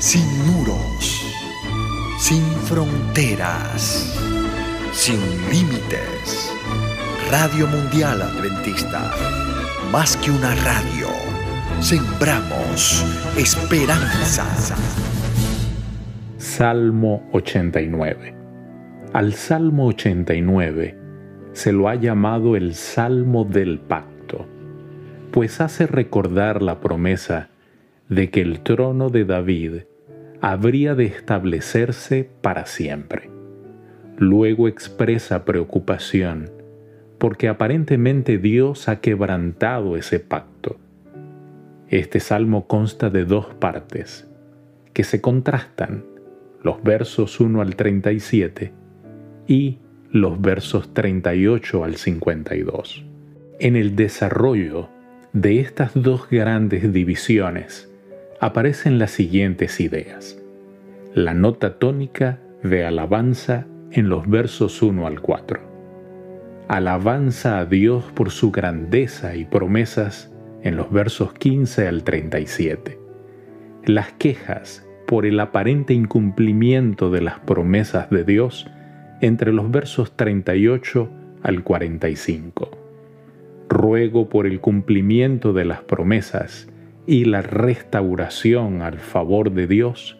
sin muros, sin fronteras, sin límites. Radio Mundial Adventista, más que una radio, sembramos esperanza. Salmo 89. Al Salmo 89 se lo ha llamado el Salmo del Pacto, pues hace recordar la promesa de que el trono de David habría de establecerse para siempre. Luego expresa preocupación porque aparentemente Dios ha quebrantado ese pacto. Este salmo consta de dos partes que se contrastan, los versos 1 al 37 y los versos 38 al 52. En el desarrollo de estas dos grandes divisiones aparecen las siguientes ideas. La nota tónica de alabanza en los versos 1 al 4. Alabanza a Dios por su grandeza y promesas en los versos 15 al 37. Las quejas por el aparente incumplimiento de las promesas de Dios entre los versos 38 al 45. Ruego por el cumplimiento de las promesas y la restauración al favor de Dios,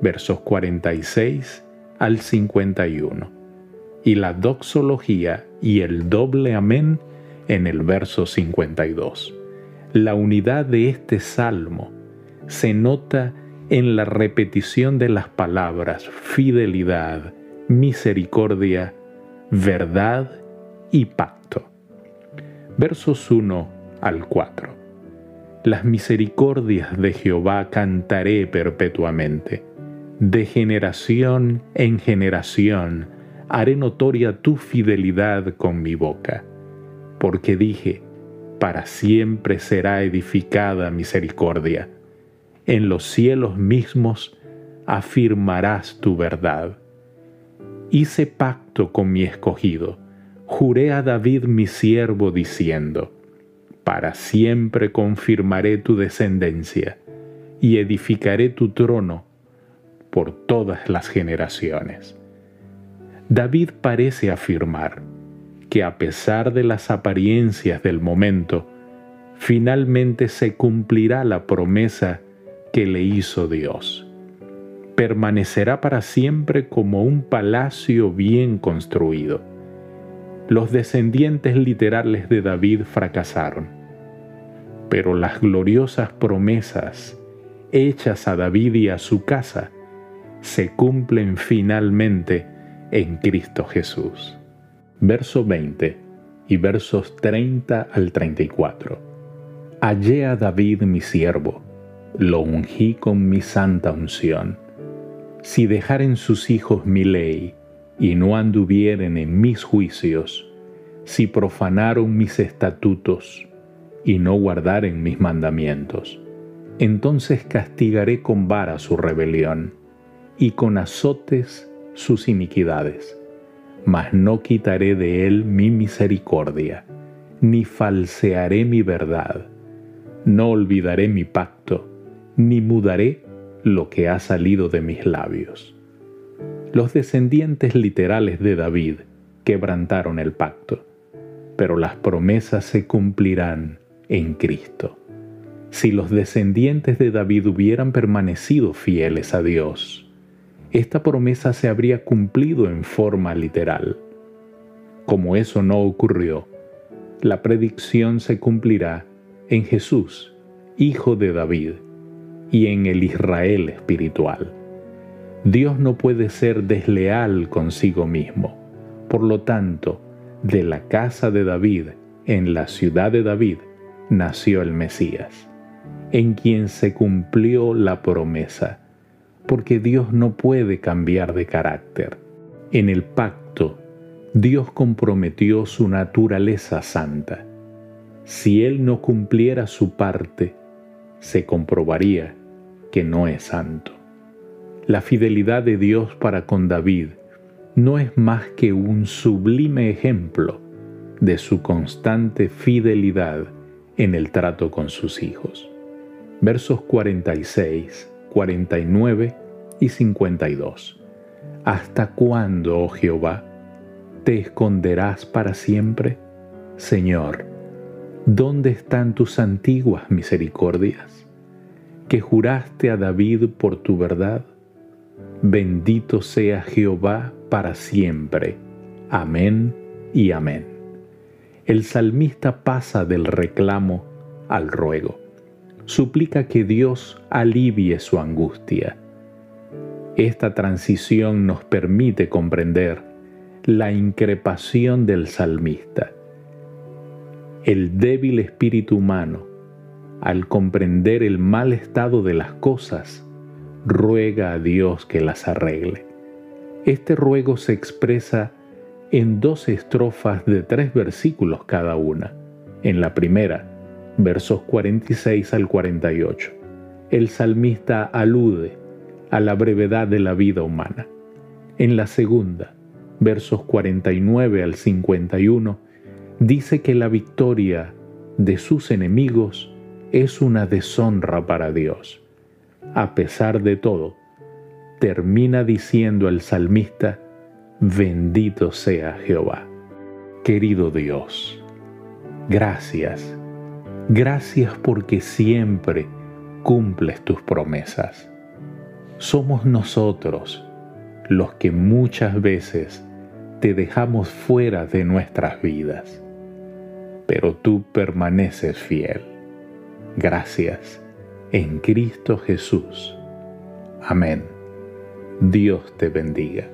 versos 46 al 51. Y la doxología y el doble amén en el verso 52. La unidad de este salmo se nota en la repetición de las palabras fidelidad, misericordia, verdad y pacto. Versos 1 al 4. Las misericordias de Jehová cantaré perpetuamente. De generación en generación haré notoria tu fidelidad con mi boca. Porque dije, para siempre será edificada misericordia. En los cielos mismos afirmarás tu verdad hice pacto con mi escogido, juré a David mi siervo diciendo, para siempre confirmaré tu descendencia y edificaré tu trono por todas las generaciones. David parece afirmar que a pesar de las apariencias del momento, finalmente se cumplirá la promesa que le hizo Dios permanecerá para siempre como un palacio bien construido. Los descendientes literales de David fracasaron, pero las gloriosas promesas hechas a David y a su casa se cumplen finalmente en Cristo Jesús. Verso 20 y versos 30 al 34. Hallé a David mi siervo, lo ungí con mi santa unción si dejaren sus hijos mi ley y no anduvieren en mis juicios, si profanaron mis estatutos y no guardaren mis mandamientos, entonces castigaré con vara su rebelión y con azotes sus iniquidades, mas no quitaré de él mi misericordia, ni falsearé mi verdad, no olvidaré mi pacto, ni mudaré lo que ha salido de mis labios. Los descendientes literales de David quebrantaron el pacto, pero las promesas se cumplirán en Cristo. Si los descendientes de David hubieran permanecido fieles a Dios, esta promesa se habría cumplido en forma literal. Como eso no ocurrió, la predicción se cumplirá en Jesús, Hijo de David, y en el Israel espiritual. Dios no puede ser desleal consigo mismo. Por lo tanto, de la casa de David, en la ciudad de David, nació el Mesías, en quien se cumplió la promesa, porque Dios no puede cambiar de carácter. En el pacto, Dios comprometió su naturaleza santa. Si Él no cumpliera su parte, se comprobaría que no es santo. La fidelidad de Dios para con David no es más que un sublime ejemplo de su constante fidelidad en el trato con sus hijos. Versos 46, 49 y 52. ¿Hasta cuándo, oh Jehová, te esconderás para siempre? Señor, ¿dónde están tus antiguas misericordias? Que juraste a David por tu verdad. Bendito sea Jehová para siempre. Amén y amén. El salmista pasa del reclamo al ruego. Suplica que Dios alivie su angustia. Esta transición nos permite comprender la increpación del salmista. El débil espíritu humano, al comprender el mal estado de las cosas, ruega a Dios que las arregle. Este ruego se expresa en dos estrofas de tres versículos cada una. En la primera, versos 46 al 48, el salmista alude a la brevedad de la vida humana. En la segunda, versos 49 al 51, dice que la victoria de sus enemigos es una deshonra para Dios. A pesar de todo, termina diciendo el salmista, bendito sea Jehová. Querido Dios, gracias, gracias porque siempre cumples tus promesas. Somos nosotros los que muchas veces te dejamos fuera de nuestras vidas, pero tú permaneces fiel. Gracias en Cristo Jesús. Amén. Dios te bendiga.